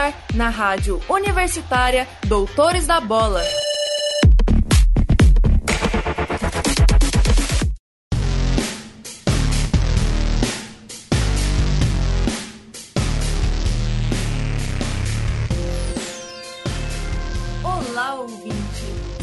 ar na Rádio Universitária Doutores da Bola. Olá, ouvinte!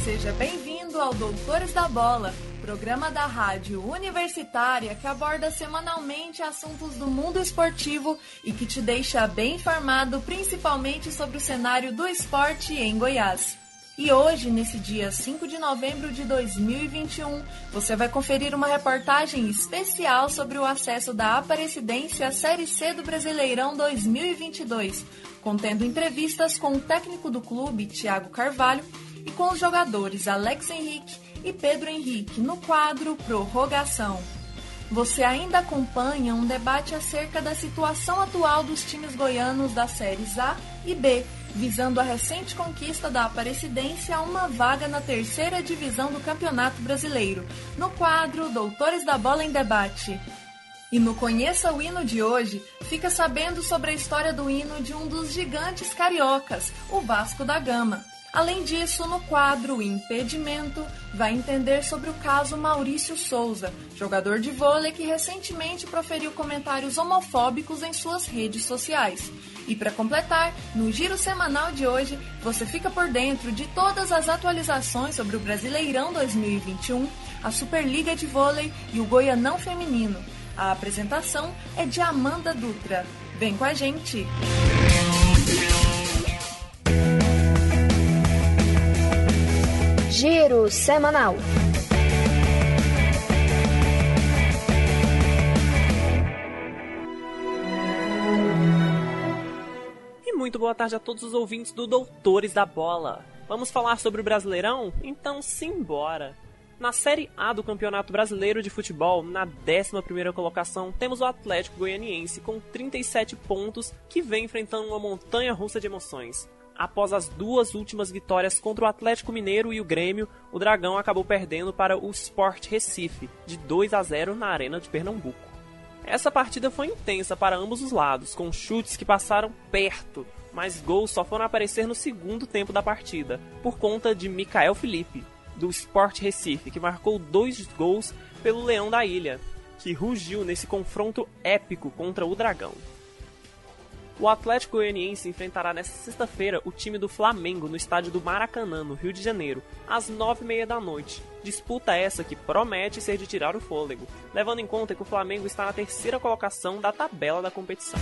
Seja bem-vindo ao Doutores da Bola programa da rádio universitária que aborda semanalmente assuntos do mundo esportivo e que te deixa bem informado principalmente sobre o cenário do esporte em Goiás. E hoje, nesse dia 5 de novembro de 2021, você vai conferir uma reportagem especial sobre o acesso da Aparecidense à Série C do Brasileirão 2022, contendo entrevistas com o técnico do clube, Thiago Carvalho, e com os jogadores Alex Henrique e Pedro Henrique no quadro Prorrogação. Você ainda acompanha um debate acerca da situação atual dos times goianos das séries A e B, visando a recente conquista da Aparecidense a uma vaga na terceira divisão do Campeonato Brasileiro, no quadro Doutores da Bola em Debate. E no Conheça o Hino de hoje, fica sabendo sobre a história do hino de um dos gigantes cariocas, o Vasco da Gama. Além disso, no quadro Impedimento, vai entender sobre o caso Maurício Souza, jogador de vôlei que recentemente proferiu comentários homofóbicos em suas redes sociais. E para completar, no giro semanal de hoje, você fica por dentro de todas as atualizações sobre o Brasileirão 2021, a Superliga de Vôlei e o Goianão Feminino. A apresentação é de Amanda Dutra. Vem com a gente! Giro semanal. E muito boa tarde a todos os ouvintes do Doutores da Bola. Vamos falar sobre o Brasileirão? Então simbora! Na Série A do Campeonato Brasileiro de Futebol, na 11ª colocação, temos o Atlético Goianiense com 37 pontos, que vem enfrentando uma montanha russa de emoções. Após as duas últimas vitórias contra o Atlético Mineiro e o Grêmio, o Dragão acabou perdendo para o Sport Recife, de 2 a 0 na Arena de Pernambuco. Essa partida foi intensa para ambos os lados, com chutes que passaram perto, mas gols só foram aparecer no segundo tempo da partida, por conta de Mikael Felipe, do Sport Recife, que marcou dois gols pelo Leão da Ilha, que rugiu nesse confronto épico contra o Dragão. O Atlético Goianiense enfrentará nesta sexta-feira o time do Flamengo no estádio do Maracanã, no Rio de Janeiro, às nove e meia da noite. Disputa essa que promete ser de tirar o fôlego, levando em conta que o Flamengo está na terceira colocação da tabela da competição.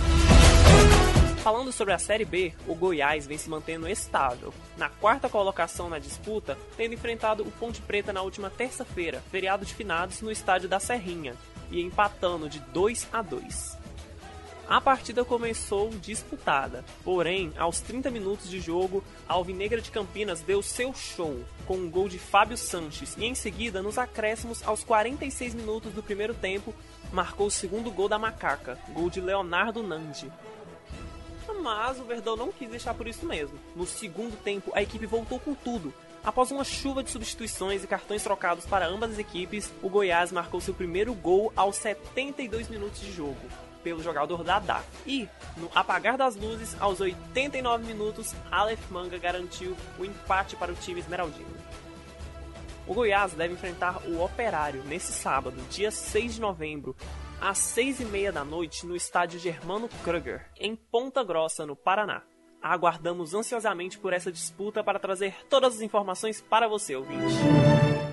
Falando sobre a Série B, o Goiás vem se mantendo estável, na quarta colocação na disputa, tendo enfrentado o Ponte Preta na última terça-feira, feriado de finados no estádio da Serrinha, e empatando de 2 a 2. A partida começou disputada, porém, aos 30 minutos de jogo, a Alvinegra de Campinas deu seu show, com um gol de Fábio Sanches, e em seguida, nos acréscimos, aos 46 minutos do primeiro tempo, marcou o segundo gol da Macaca, gol de Leonardo Nandi. Mas o Verdão não quis deixar por isso mesmo. No segundo tempo, a equipe voltou com tudo. Após uma chuva de substituições e cartões trocados para ambas as equipes, o Goiás marcou seu primeiro gol aos 72 minutos de jogo pelo jogador Dadá. E, no apagar das luzes, aos 89 minutos, Aleph Manga garantiu o empate para o time esmeraldino. O Goiás deve enfrentar o Operário nesse sábado, dia 6 de novembro, às 6 e meia da noite, no estádio Germano Kruger, em Ponta Grossa, no Paraná. Aguardamos ansiosamente por essa disputa para trazer todas as informações para você, ouvinte.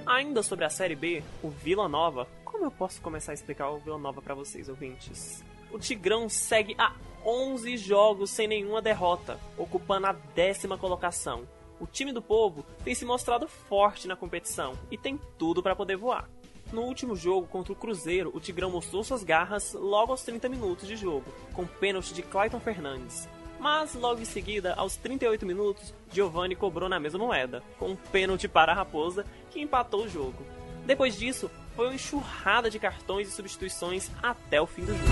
Ainda sobre a Série B, o Vila Nova. Como eu posso começar a explicar o Vila Nova para vocês, ouvintes? O Tigrão segue a 11 jogos sem nenhuma derrota, ocupando a décima colocação. O time do povo tem se mostrado forte na competição e tem tudo para poder voar. No último jogo contra o Cruzeiro, o Tigrão mostrou suas garras logo aos 30 minutos de jogo, com pênalti de Clayton Fernandes. Mas logo em seguida, aos 38 minutos, Giovanni cobrou na mesma moeda, com um pênalti para a Raposa, que empatou o jogo. Depois disso, foi uma enxurrada de cartões e substituições até o fim do jogo.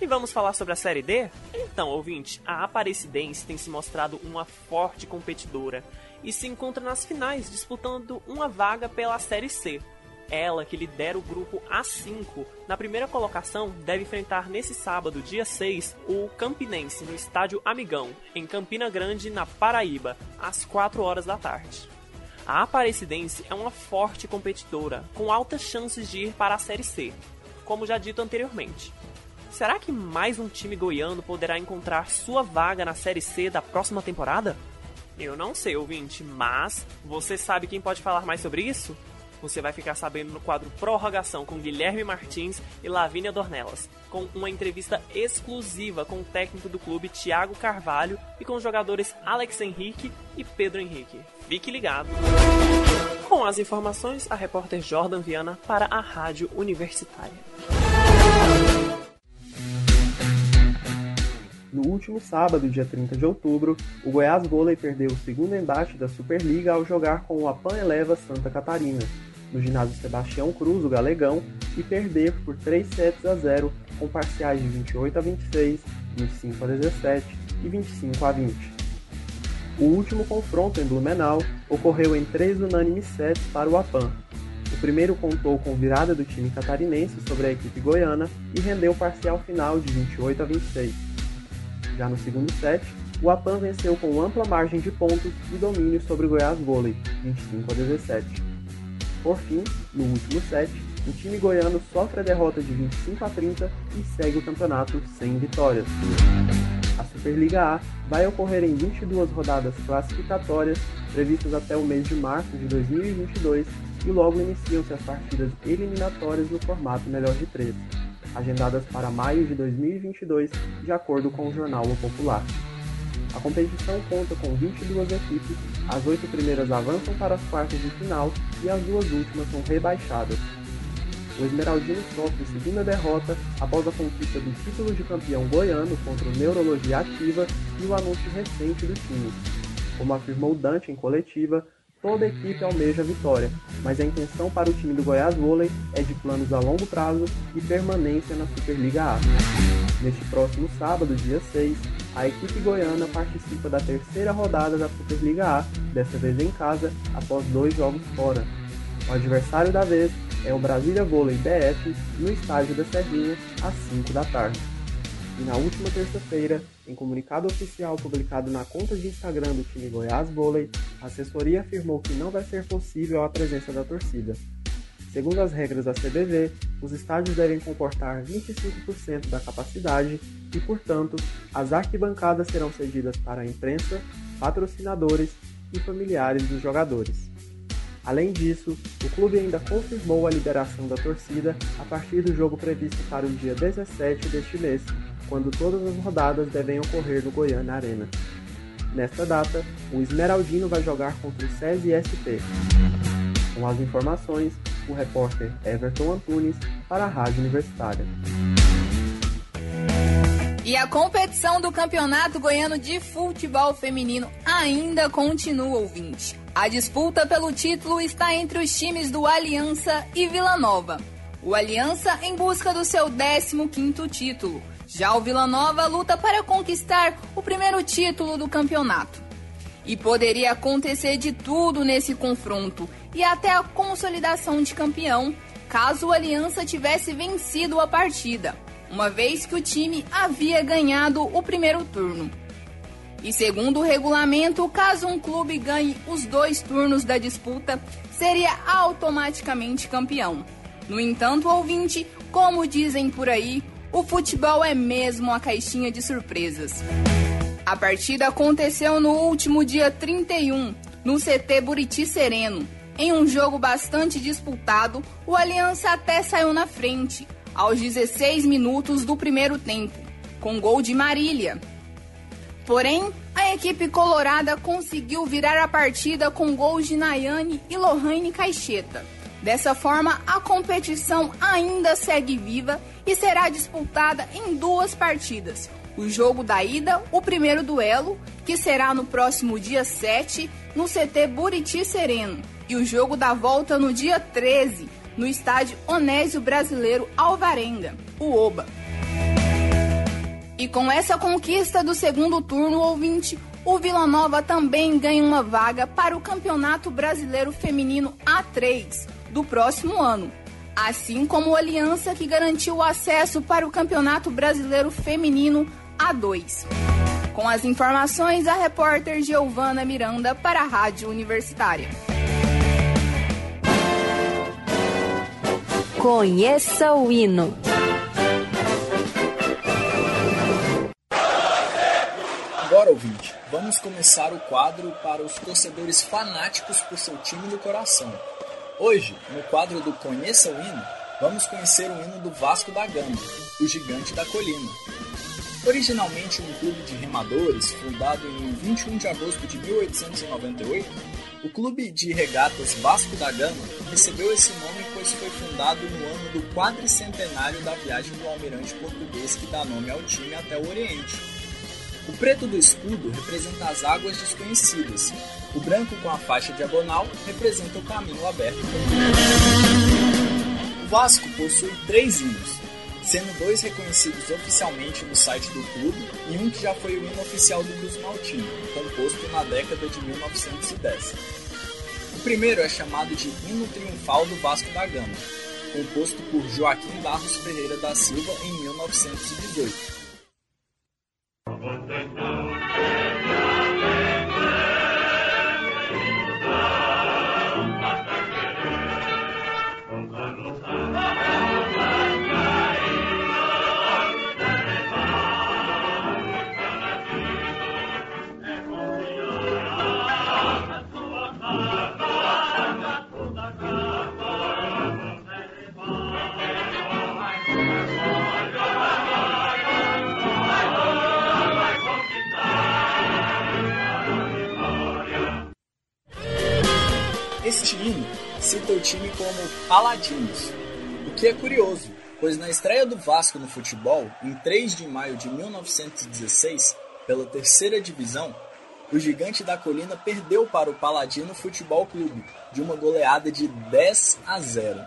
E vamos falar sobre a Série D? Então, ouvinte, a Aparecidense tem se mostrado uma forte competidora e se encontra nas finais disputando uma vaga pela Série C. Ela, que lidera o grupo A5, na primeira colocação, deve enfrentar nesse sábado, dia 6, o Campinense no estádio Amigão, em Campina Grande, na Paraíba, às 4 horas da tarde. A Aparecidense é uma forte competidora, com altas chances de ir para a Série C, como já dito anteriormente. Será que mais um time goiano poderá encontrar sua vaga na Série C da próxima temporada? Eu não sei, ouvinte, mas você sabe quem pode falar mais sobre isso? Você vai ficar sabendo no quadro Prorrogação com Guilherme Martins e Lavínia Dornelas, com uma entrevista exclusiva com o técnico do clube Thiago Carvalho e com os jogadores Alex Henrique e Pedro Henrique. Fique ligado! Com as informações, a repórter Jordan Viana para a Rádio Universitária. No último sábado, dia 30 de outubro, o Goiás Vôlei perdeu o segundo embate da Superliga ao jogar com o Apan Eleva Santa Catarina, no ginásio Sebastião Cruz, o Galegão, e perder por 3 sets a 0, com parciais de 28 a 26, 25 a 17 e 25 a 20. O último confronto em Blumenau ocorreu em três unânimes sets para o Apan. O primeiro contou com virada do time catarinense sobre a equipe goiana e rendeu parcial final de 28 a 26. Já no segundo set, o Apan venceu com ampla margem de pontos e domínio sobre o Goiás Vôlei, 25 a 17. Por fim, no último set, o time goiano sofre a derrota de 25 a 30 e segue o campeonato sem vitórias. A Superliga A vai ocorrer em 22 rodadas classificatórias previstas até o mês de março de 2022 e logo iniciam-se as partidas eliminatórias no formato melhor de três agendadas para maio de 2022, de acordo com o jornal O Popular. A competição conta com 22 equipes, as oito primeiras avançam para as quartas de final e as duas últimas são rebaixadas. O Esmeraldino sofre segunda derrota após a conquista do título de campeão goiano contra o Neurologia Ativa e o anúncio recente do time. Como afirmou Dante em coletiva, Toda a equipe almeja a vitória, mas a intenção para o time do Goiás Vôlei é de planos a longo prazo e permanência na Superliga A. Neste próximo sábado, dia 6, a equipe goiana participa da terceira rodada da Superliga A, dessa vez em casa, após dois jogos fora. O adversário da vez é o Brasília Vôlei BF no estádio da Serrinha, às 5 da tarde. E na última terça-feira, em comunicado oficial publicado na conta de Instagram do time Goiás Vôlei, a assessoria afirmou que não vai ser possível a presença da torcida. Segundo as regras da CBV, os estádios devem comportar 25% da capacidade e, portanto, as arquibancadas serão cedidas para a imprensa, patrocinadores e familiares dos jogadores. Além disso, o clube ainda confirmou a liberação da torcida a partir do jogo previsto para o dia 17 deste mês, quando todas as rodadas devem ocorrer no Goiânia Arena. Nesta data, o Esmeraldino vai jogar contra o SESI SP. Com as informações, o repórter Everton Antunes para a Rádio Universitária. E a competição do Campeonato Goiano de Futebol Feminino ainda continua, ouvinte. A disputa pelo título está entre os times do Aliança e Vila Nova. O Aliança em busca do seu 15º título já o Vila Nova luta para conquistar o primeiro título do campeonato. E poderia acontecer de tudo nesse confronto e até a consolidação de campeão, caso o Aliança tivesse vencido a partida, uma vez que o time havia ganhado o primeiro turno. E segundo o regulamento, caso um clube ganhe os dois turnos da disputa, seria automaticamente campeão. No entanto, ouvinte, como dizem por aí, o futebol é mesmo a caixinha de surpresas. A partida aconteceu no último dia 31, no CT Buriti Sereno. Em um jogo bastante disputado, o Aliança até saiu na frente, aos 16 minutos do primeiro tempo, com gol de Marília. Porém, a equipe colorada conseguiu virar a partida com gols de Nayane e Lohane Caixeta. Dessa forma, a competição ainda segue viva e será disputada em duas partidas. O jogo da ida, o primeiro duelo, que será no próximo dia 7, no CT Buriti Sereno, e o jogo da volta no dia 13, no estádio Onésio Brasileiro Alvarenga, o OBA. E com essa conquista do segundo turno, ouvinte, o Vila Nova também ganha uma vaga para o Campeonato Brasileiro Feminino A3, do próximo ano, assim como o Aliança que garantiu o acesso para o Campeonato Brasileiro Feminino A2. Com as informações, a repórter Giovana Miranda para a Rádio Universitária. Conheça o hino. Agora, ouvinte, vamos começar o quadro para os torcedores fanáticos por seu time do coração. Hoje, no quadro do Conheça o Hino, vamos conhecer o hino do Vasco da Gama, o Gigante da Colina. Originalmente um clube de remadores, fundado em 21 de agosto de 1898, o Clube de Regatas Vasco da Gama recebeu esse nome pois foi fundado no ano do quadricentenário da viagem do almirante português que dá nome ao time até o Oriente. O preto do escudo representa as águas desconhecidas, o branco com a faixa diagonal representa o caminho aberto. O Vasco possui três hinos, sendo dois reconhecidos oficialmente no site do clube e um que já foi o hino oficial do Cruz Maltino, composto na década de 1910. O primeiro é chamado de Hino Triunfal do Vasco da Gama, composto por Joaquim Barros Ferreira da Silva em 1918. Hino cita o time como Paladinos, o que é curioso, pois na estreia do Vasco no futebol, em 3 de maio de 1916, pela terceira divisão, o Gigante da Colina perdeu para o Paladino Futebol Clube, de uma goleada de 10 a 0.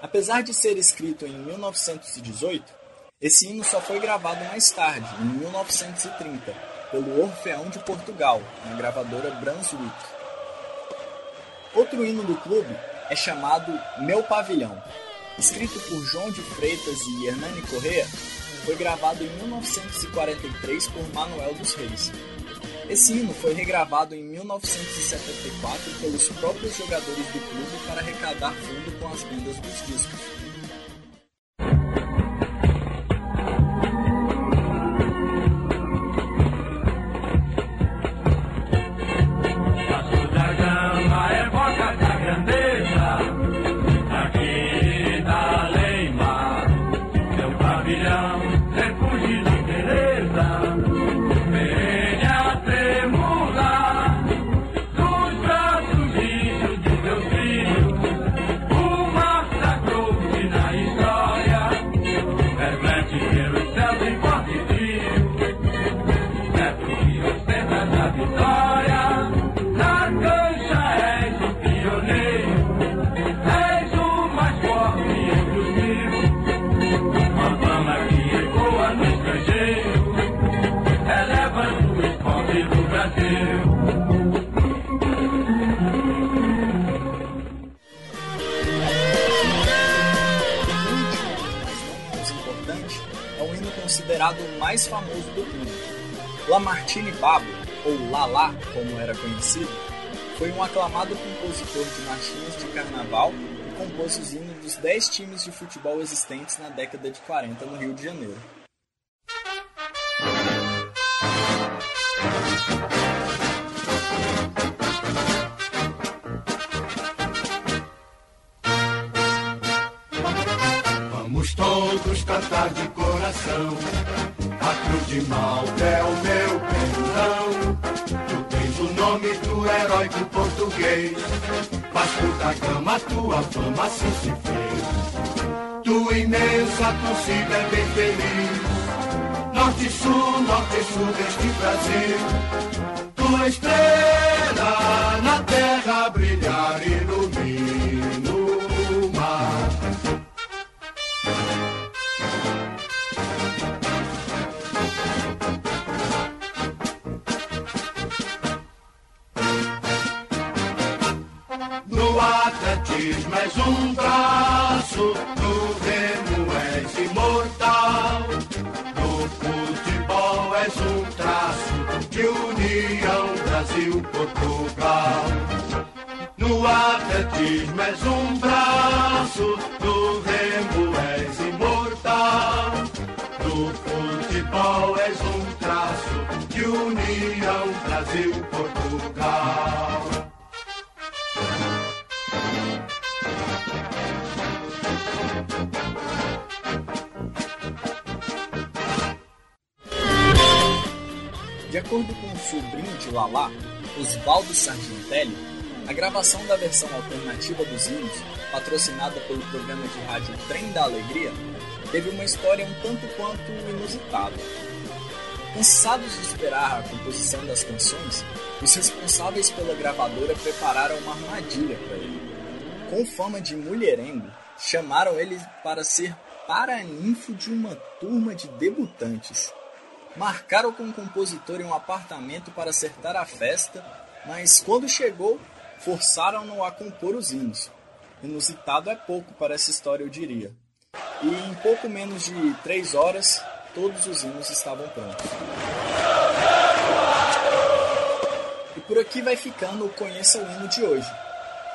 Apesar de ser escrito em 1918, esse hino só foi gravado mais tarde, em 1930, pelo Orfeão de Portugal, na gravadora Brunswick. Outro hino do clube é chamado Meu Pavilhão. Escrito por João de Freitas e Hernani Correa, foi gravado em 1943 por Manuel dos Reis. Esse hino foi regravado em 1974 pelos próprios jogadores do clube para arrecadar fundo com as vendas dos discos. Mais famoso do mundo. Lamartine Babo, ou Lala, como era conhecido, foi um aclamado compositor de marchinhas de carnaval e compôs os hinos dos 10 times de futebol existentes na década de 40 no Rio de Janeiro. Vamos todos cantar de coração. A cruz de Malta é o meu perdão. Tu tens o nome do heróico português. Vasco da Gama, tua fama assim se fez. Tua imensa torcida é bem feliz. Norte sul, norte sul deste Brasil. Tua estrela Atletismo és um braço, no remo és imortal. No futebol és um traço de união Brasil-Portugal. No atletismo és um braço, no remo és imortal. No futebol és um traço de união Brasil-Portugal. Acordo com o sobrinho de Lala, Osvaldo Sargentelli, a gravação da versão alternativa dos hinos, patrocinada pelo programa de rádio Trem da Alegria, teve uma história um tanto quanto inusitada. Cansados de esperar a composição das canções, os responsáveis pela gravadora prepararam uma armadilha para ele. Com fama de mulherengo, chamaram ele para ser paraninfo de uma turma de debutantes. Marcaram com o compositor em um apartamento para acertar a festa, mas quando chegou, forçaram-no a compor os hinos. Inusitado é pouco para essa história, eu diria. E em pouco menos de três horas, todos os hinos estavam prontos. E por aqui vai ficando o Conheça o Hino de hoje.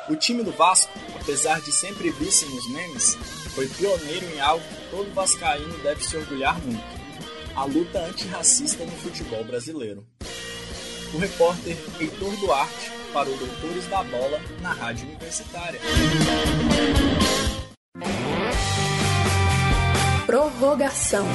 O time do Vasco, apesar de sempre vice nos memes, foi pioneiro em algo que todo vascaíno deve se orgulhar muito a luta antirracista no futebol brasileiro. O repórter Heitor Duarte para o Doutores da Bola na Rádio Universitária. Prorrogação.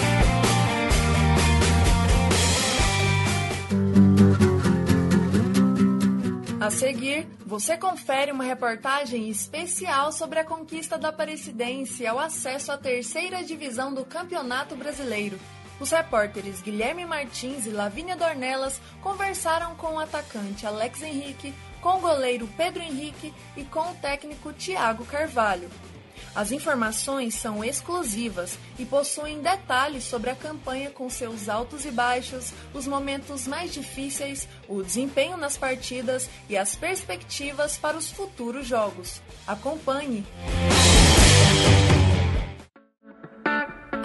A seguir, você confere uma reportagem especial sobre a conquista da Aparecidense ao acesso à terceira divisão do Campeonato Brasileiro. Os repórteres Guilherme Martins e Lavínia Dornelas conversaram com o atacante Alex Henrique, com o goleiro Pedro Henrique e com o técnico Tiago Carvalho. As informações são exclusivas e possuem detalhes sobre a campanha com seus altos e baixos, os momentos mais difíceis, o desempenho nas partidas e as perspectivas para os futuros jogos. Acompanhe!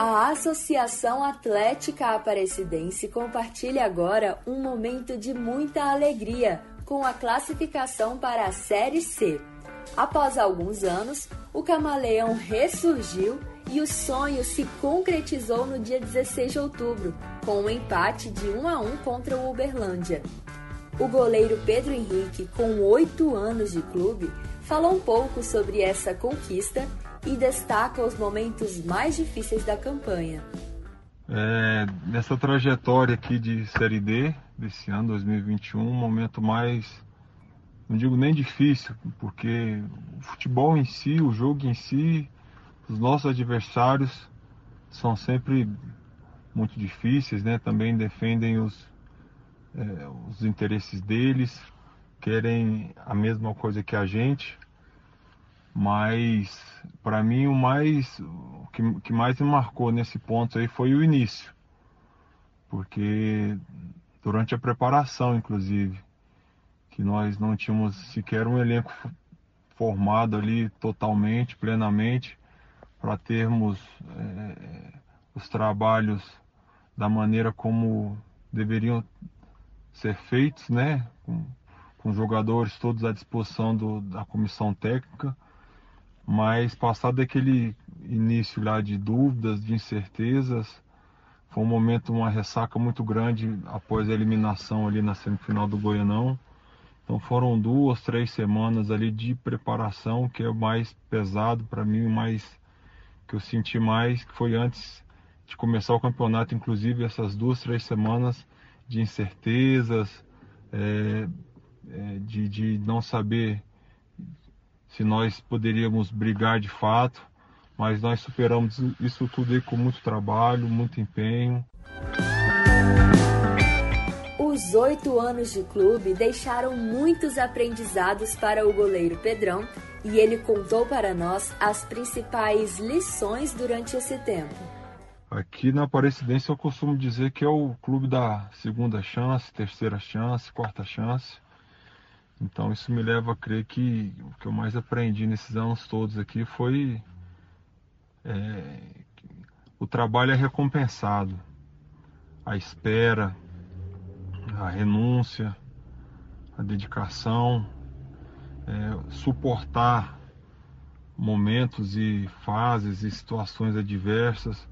A Associação Atlética Aparecidense compartilha agora um momento de muita alegria com a classificação para a Série C. Após alguns anos, o Camaleão ressurgiu e o sonho se concretizou no dia 16 de outubro, com um empate de 1 a 1 contra o Uberlândia. O goleiro Pedro Henrique, com oito anos de clube, falou um pouco sobre essa conquista e destaca os momentos mais difíceis da campanha. É, nessa trajetória aqui de Série D, desse ano 2021, um momento mais, não digo nem difícil, porque o futebol em si, o jogo em si, os nossos adversários são sempre muito difíceis, né? Também defendem os, é, os interesses deles, querem a mesma coisa que a gente, mas para mim o mais o que, que mais me marcou nesse ponto aí foi o início. Porque durante a preparação inclusive que nós não tínhamos sequer um elenco formado ali totalmente plenamente para termos é, os trabalhos da maneira como deveriam ser feitos né? Com, com jogadores todos à disposição do, da comissão técnica mas passado aquele início lá de dúvidas, de incertezas, foi um momento, uma ressaca muito grande após a eliminação ali na semifinal do Goianão. Então foram duas, três semanas ali de preparação, que é o mais pesado para mim, o mais que eu senti mais, que foi antes de começar o campeonato, inclusive essas duas, três semanas de incertezas, é, é, de, de não saber se nós poderíamos brigar de fato, mas nós superamos isso tudo aí com muito trabalho, muito empenho. Os oito anos de clube deixaram muitos aprendizados para o goleiro Pedrão e ele contou para nós as principais lições durante esse tempo. Aqui na Aparecidense eu costumo dizer que é o clube da segunda chance, terceira chance, quarta chance. Então isso me leva a crer que o que eu mais aprendi nesses anos todos aqui foi é, o trabalho é recompensado, a espera, a renúncia, a dedicação, é, suportar momentos e fases e situações adversas,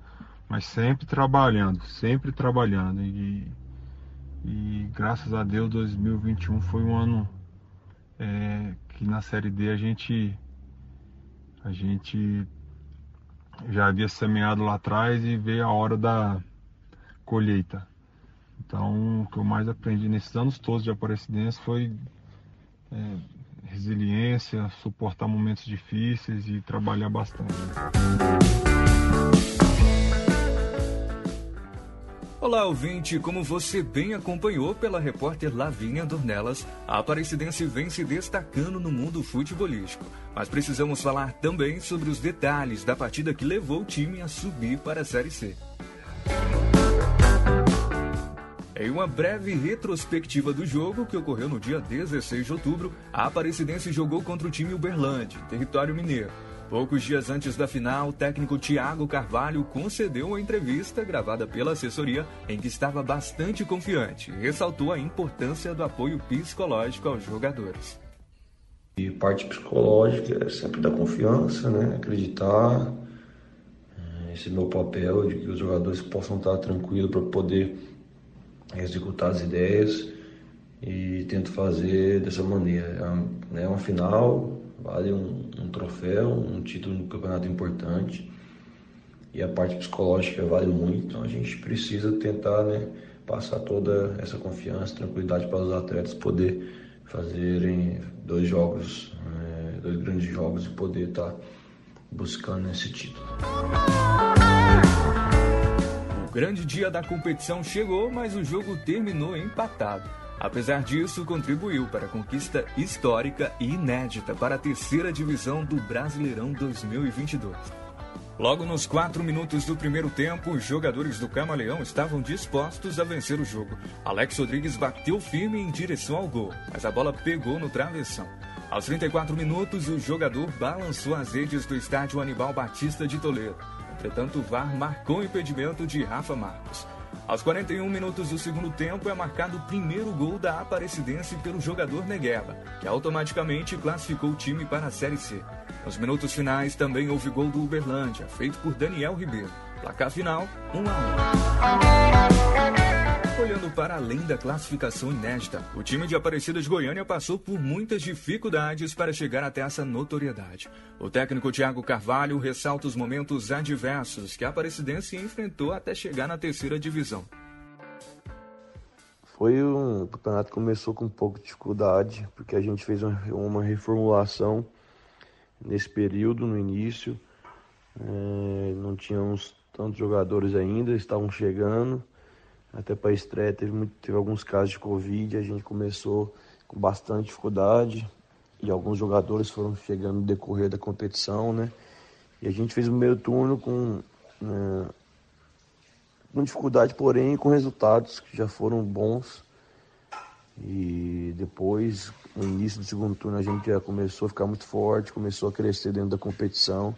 mas sempre trabalhando, sempre trabalhando. E, e graças a Deus 2021 foi um ano é, que na série D a gente a gente já havia semeado lá atrás e veio a hora da colheita. Então, o que eu mais aprendi nesses anos todos de Aparecidense foi é, resiliência, suportar momentos difíceis e trabalhar bastante. Olá, ouvinte! Como você bem acompanhou pela repórter Lavínia Dornelas, a Aparecidense vem se destacando no mundo futebolístico. Mas precisamos falar também sobre os detalhes da partida que levou o time a subir para a Série C. Em uma breve retrospectiva do jogo, que ocorreu no dia 16 de outubro, a Aparecidense jogou contra o time Uberlândia, território mineiro. Poucos dias antes da final, o técnico Thiago Carvalho concedeu uma entrevista gravada pela assessoria em que estava bastante confiante ressaltou a importância do apoio psicológico aos jogadores. E parte psicológica é sempre da confiança, né? Acreditar. Esse é meu papel de que os jogadores possam estar tranquilos para poder executar as ideias e tento fazer dessa maneira. É uma, é uma final, vale um, um troféu, um título no campeonato importante e a parte psicológica vale muito, então a gente precisa tentar né, passar toda essa confiança, tranquilidade para os atletas poder fazerem dois jogos, é, dois grandes jogos e poder estar buscando esse título. O grande dia da competição chegou, mas o jogo terminou empatado. Apesar disso, contribuiu para a conquista histórica e inédita para a terceira divisão do Brasileirão 2022. Logo nos quatro minutos do primeiro tempo, os jogadores do Camaleão estavam dispostos a vencer o jogo. Alex Rodrigues bateu firme em direção ao gol, mas a bola pegou no travessão. Aos 34 minutos, o jogador balançou as redes do estádio Anibal Batista de Toledo. Entretanto, o VAR marcou o impedimento de Rafa Marcos. Aos 41 minutos do segundo tempo é marcado o primeiro gol da Aparecidense pelo jogador Negueba, que automaticamente classificou o time para a Série C. Nos minutos finais também houve gol do Uberlândia, feito por Daniel Ribeiro. Placar final, 1 a 1. Olhando para além da classificação inédita, o time de Aparecida de Goiânia passou por muitas dificuldades para chegar até essa notoriedade. O técnico Thiago Carvalho ressalta os momentos adversos que a Aparecidense enfrentou até chegar na terceira divisão. Foi um campeonato que começou com um pouco de dificuldade, porque a gente fez uma reformulação nesse período, no início. É, não tínhamos tantos jogadores ainda, estavam chegando. Até para a estreia teve, muito, teve alguns casos de Covid, a gente começou com bastante dificuldade e alguns jogadores foram chegando no decorrer da competição, né? E a gente fez o primeiro turno com, né, com dificuldade, porém com resultados que já foram bons. E depois, no início do segundo turno, a gente já começou a ficar muito forte, começou a crescer dentro da competição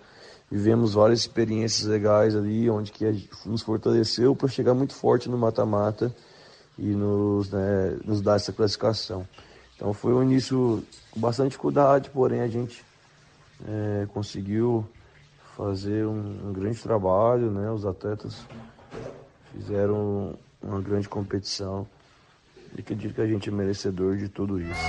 vivemos várias experiências legais ali, onde que nos fortaleceu para chegar muito forte no mata-mata e nos, né, nos dar essa classificação. Então foi um início com bastante dificuldade, porém a gente é, conseguiu fazer um, um, grande trabalho, né? Os atletas fizeram uma grande competição e acredito que a gente é merecedor de tudo isso.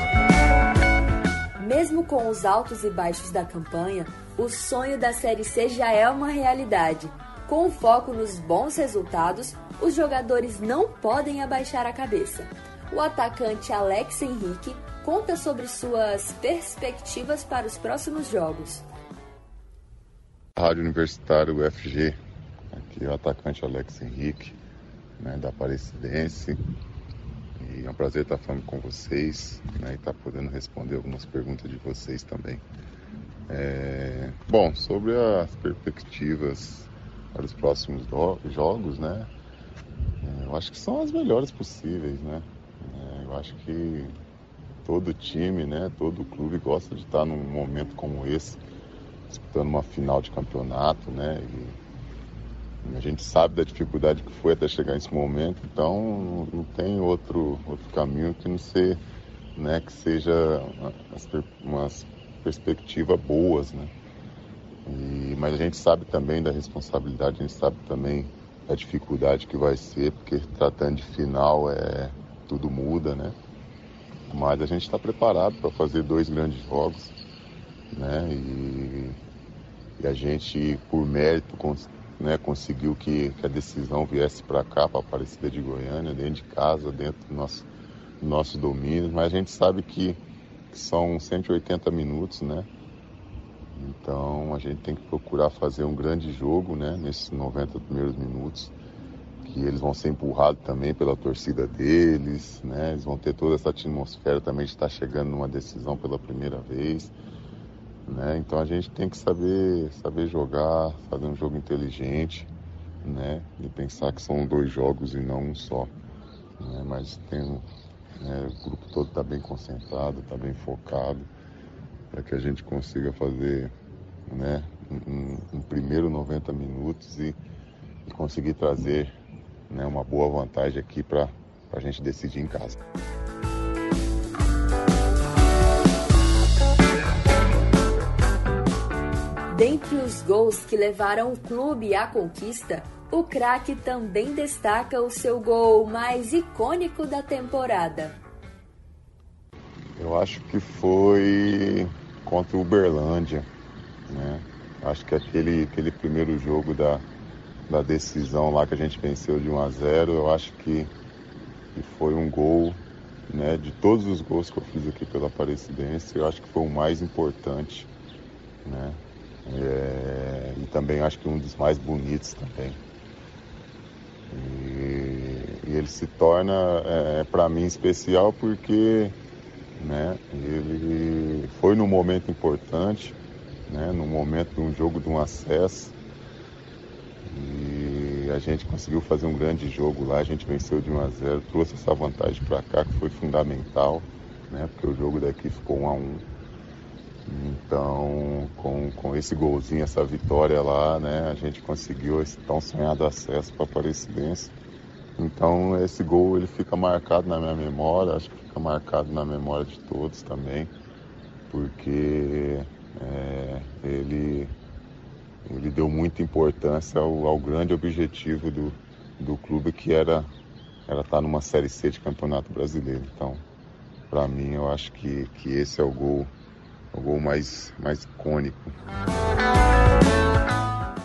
Mesmo com os altos e baixos da campanha, o sonho da Série C já é uma realidade. Com foco nos bons resultados, os jogadores não podem abaixar a cabeça. O atacante Alex Henrique conta sobre suas perspectivas para os próximos jogos. Rádio Universitário UFG, aqui é o atacante Alex Henrique, né, da Aparecidense. E é um prazer estar falando com vocês né, e estar podendo responder algumas perguntas de vocês também. É... Bom, sobre as perspectivas para os próximos jogos, né? É, eu acho que são as melhores possíveis, né? É, eu acho que todo time, né, todo clube gosta de estar num momento como esse, disputando uma final de campeonato, né? E a gente sabe da dificuldade que foi até chegar nesse momento, então não tem outro, outro caminho que não ser, né, que seja umas, umas perspectivas boas, né? E, mas a gente sabe também da responsabilidade, a gente sabe também da dificuldade que vai ser, porque tratando de final é tudo muda, né? Mas a gente está preparado para fazer dois grandes jogos, né? E, e a gente, por mérito, cons, né, conseguiu que, que, a decisão viesse para cá, para a Aparecida de Goiânia, dentro de casa, dentro do nosso, do nosso domínio. Mas a gente sabe que são 180 minutos, né? Então a gente tem que procurar fazer um grande jogo, né? Nesses 90 primeiros minutos que eles vão ser empurrados também pela torcida deles, né? Eles vão ter toda essa atmosfera também de estar chegando numa decisão pela primeira vez, né? Então a gente tem que saber, saber jogar, fazer um jogo inteligente, né? E pensar que são dois jogos e não um só, né? Mas tem, né? o grupo todo está bem concentrado, está bem focado, para que a gente consiga fazer, né? Um, um primeiro 90 minutos e, e conseguir trazer né, uma boa vantagem aqui para a gente decidir em casa. Dentre os gols que levaram o clube à conquista, o craque também destaca o seu gol mais icônico da temporada. Eu acho que foi contra o Uberlândia, né? Acho que aquele, aquele primeiro jogo da, da decisão lá que a gente venceu de 1 a 0 eu acho que, que foi um gol, né, de todos os gols que eu fiz aqui pela Aparecidense, eu acho que foi o mais importante, né, é, e também acho que um dos mais bonitos também. E, e ele se torna, é, para mim, especial porque né, ele foi num momento importante, né, no momento de um jogo de um acesso, e a gente conseguiu fazer um grande jogo lá, a gente venceu de 1 a 0, trouxe essa vantagem para cá que foi fundamental, né? Porque o jogo daqui ficou 1 a 1. Então, com, com esse golzinho, essa vitória lá, né, a gente conseguiu esse tão sonhado acesso para a Aparecidense. Então, esse gol ele fica marcado na minha memória, acho que fica marcado na memória de todos também, porque é, ele ele deu muita importância ao, ao grande objetivo do, do clube, que era era estar numa Série C de Campeonato Brasileiro. Então, para mim, eu acho que, que esse é o gol, o gol mais, mais icônico.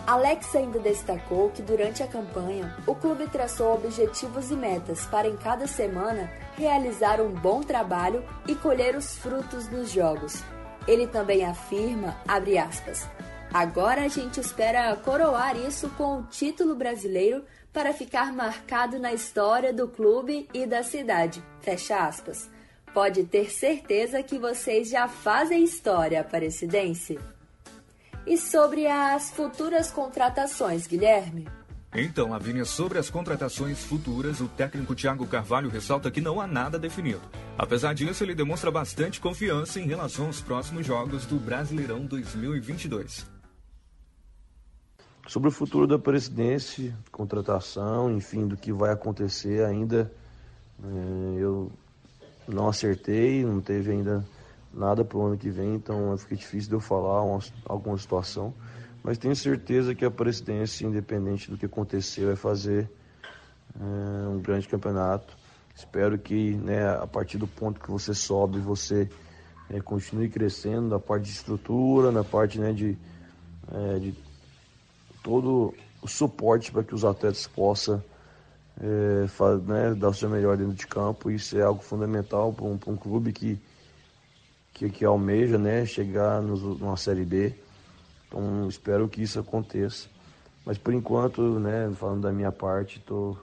Alex ainda destacou que durante a campanha, o clube traçou objetivos e metas para em cada semana realizar um bom trabalho e colher os frutos dos jogos. Ele também afirma, abre aspas, Agora a gente espera coroar isso com o título brasileiro para ficar marcado na história do clube e da cidade. Fecha aspas. Pode ter certeza que vocês já fazem história, Aparecidense. E sobre as futuras contratações, Guilherme? Então, Lavínia, sobre as contratações futuras, o técnico Thiago Carvalho ressalta que não há nada definido. Apesar disso, ele demonstra bastante confiança em relação aos próximos jogos do Brasileirão 2022. Sobre o futuro da presidência, contratação, enfim, do que vai acontecer ainda, é, eu não acertei, não teve ainda nada para o ano que vem, então fica difícil de eu falar uma, alguma situação. Mas tenho certeza que a presidência, independente do que acontecer, vai fazer é, um grande campeonato. Espero que né, a partir do ponto que você sobe, você é, continue crescendo na parte de estrutura, na parte né, de, é, de todo o suporte para que os atletas possam é, faz, né, dar o seu melhor dentro de campo. Isso é algo fundamental para um, um, clube que, que, que, almeja né, chegar nos, numa Série B. Então espero que isso aconteça. Mas por enquanto, né, falando da minha parte, estou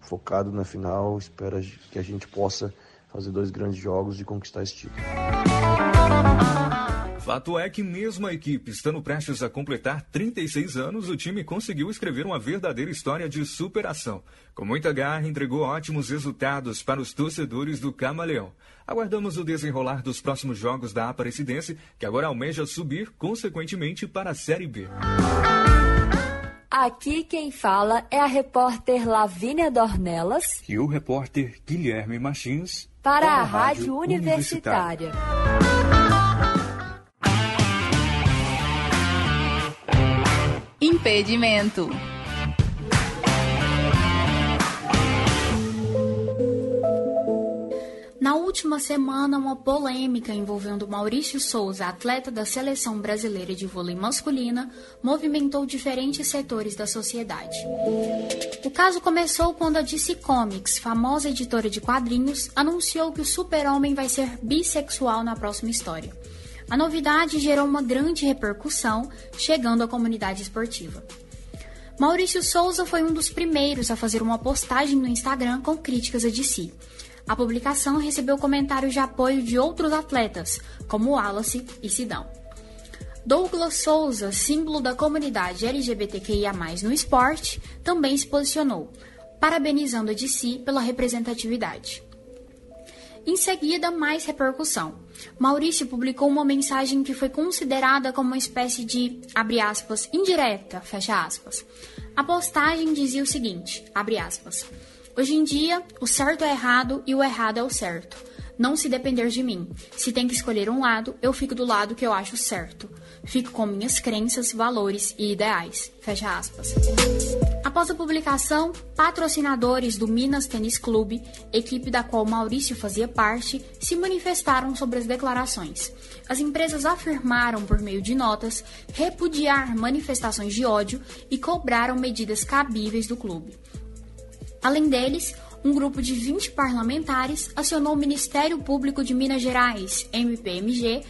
focado na final. Espero que a gente possa fazer dois grandes jogos e conquistar esse título. Fato é que, mesmo a equipe estando prestes a completar 36 anos, o time conseguiu escrever uma verdadeira história de superação. Com muita garra, entregou ótimos resultados para os torcedores do Camaleão. Aguardamos o desenrolar dos próximos jogos da Aparecidense, que agora almeja subir, consequentemente, para a Série B. Aqui quem fala é a repórter Lavínia Dornelas. E o repórter Guilherme Machins. Para, para a, Rádio, Rádio Universitária. Impedimento. Na última semana, uma polêmica envolvendo Maurício Souza, atleta da seleção brasileira de vôlei masculina, movimentou diferentes setores da sociedade. O caso começou quando a DC Comics, famosa editora de quadrinhos, anunciou que o super-homem vai ser bissexual na próxima história. A novidade gerou uma grande repercussão, chegando à comunidade esportiva. Maurício Souza foi um dos primeiros a fazer uma postagem no Instagram com críticas a DC. A publicação recebeu comentários de apoio de outros atletas, como Wallace e Sidão. Douglas Souza, símbolo da comunidade LGBTQIA+, no esporte, também se posicionou, parabenizando a DC pela representatividade. Em seguida, mais repercussão. Maurício publicou uma mensagem que foi considerada como uma espécie de, abre aspas, indireta, fecha aspas. A postagem dizia o seguinte, abre aspas, Hoje em dia, o certo é errado e o errado é o certo. Não se depender de mim. Se tem que escolher um lado, eu fico do lado que eu acho certo. Fico com minhas crenças, valores e ideais. Fecha aspas. Após a publicação, patrocinadores do Minas Tênis Clube, equipe da qual Maurício fazia parte, se manifestaram sobre as declarações. As empresas afirmaram, por meio de notas, repudiar manifestações de ódio e cobraram medidas cabíveis do clube. Além deles, um grupo de 20 parlamentares acionou o Ministério Público de Minas Gerais, MPMG,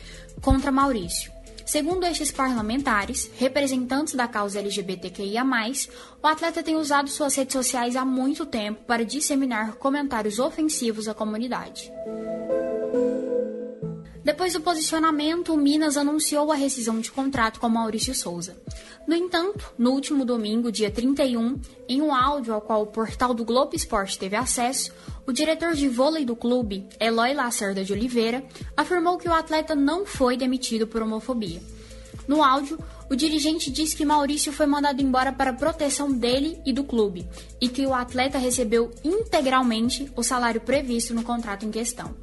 contra Maurício. Segundo estes parlamentares, representantes da causa LGBTQIA, o atleta tem usado suas redes sociais há muito tempo para disseminar comentários ofensivos à comunidade. Depois do posicionamento, o Minas anunciou a rescisão de contrato com Maurício Souza. No entanto, no último domingo, dia 31, em um áudio ao qual o portal do Globo Esporte teve acesso, o diretor de vôlei do clube, Eloy Lacerda de Oliveira, afirmou que o atleta não foi demitido por homofobia. No áudio, o dirigente diz que Maurício foi mandado embora para proteção dele e do clube e que o atleta recebeu integralmente o salário previsto no contrato em questão.